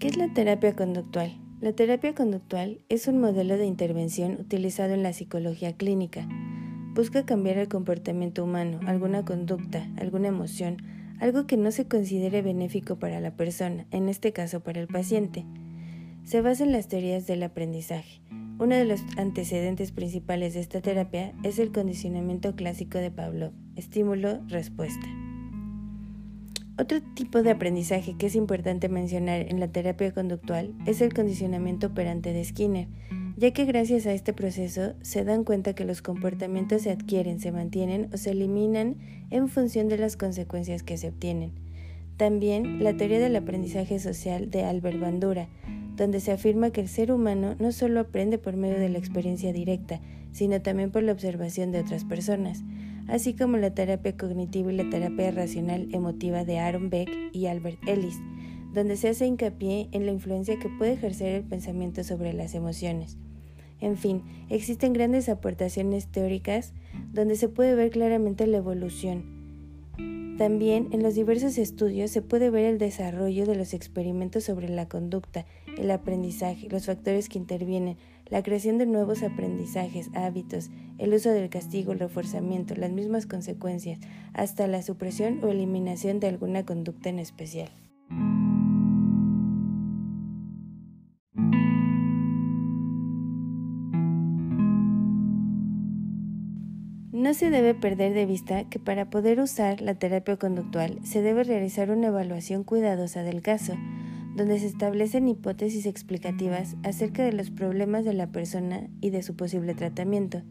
¿Qué es la terapia conductual? La terapia conductual es un modelo de intervención utilizado en la psicología clínica. Busca cambiar el comportamiento humano, alguna conducta, alguna emoción, algo que no se considere benéfico para la persona, en este caso para el paciente. Se basa en las teorías del aprendizaje. Uno de los antecedentes principales de esta terapia es el condicionamiento clásico de Pavlov, estímulo-respuesta. Otro tipo de aprendizaje que es importante mencionar en la terapia conductual es el condicionamiento operante de Skinner, ya que gracias a este proceso se dan cuenta que los comportamientos se adquieren, se mantienen o se eliminan en función de las consecuencias que se obtienen. También la teoría del aprendizaje social de Albert Bandura, donde se afirma que el ser humano no solo aprende por medio de la experiencia directa, sino también por la observación de otras personas así como la terapia cognitiva y la terapia racional emotiva de Aaron Beck y Albert Ellis, donde se hace hincapié en la influencia que puede ejercer el pensamiento sobre las emociones. En fin, existen grandes aportaciones teóricas donde se puede ver claramente la evolución. También en los diversos estudios se puede ver el desarrollo de los experimentos sobre la conducta, el aprendizaje, los factores que intervienen, la creación de nuevos aprendizajes, hábitos, el uso del castigo, el reforzamiento, las mismas consecuencias, hasta la supresión o eliminación de alguna conducta en especial. No se debe perder de vista que para poder usar la terapia conductual se debe realizar una evaluación cuidadosa del caso, donde se establecen hipótesis explicativas acerca de los problemas de la persona y de su posible tratamiento.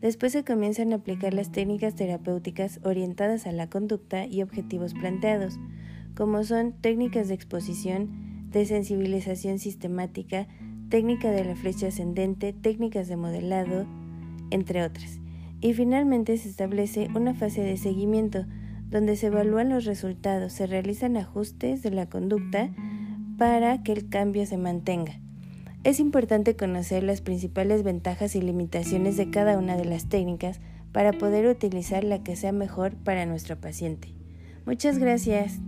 Después se comienzan a aplicar las técnicas terapéuticas orientadas a la conducta y objetivos planteados, como son técnicas de exposición, de sensibilización sistemática, técnica de la flecha ascendente, técnicas de modelado, entre otras. Y finalmente se establece una fase de seguimiento, donde se evalúan los resultados, se realizan ajustes de la conducta, para que el cambio se mantenga. Es importante conocer las principales ventajas y limitaciones de cada una de las técnicas para poder utilizar la que sea mejor para nuestro paciente. Muchas gracias.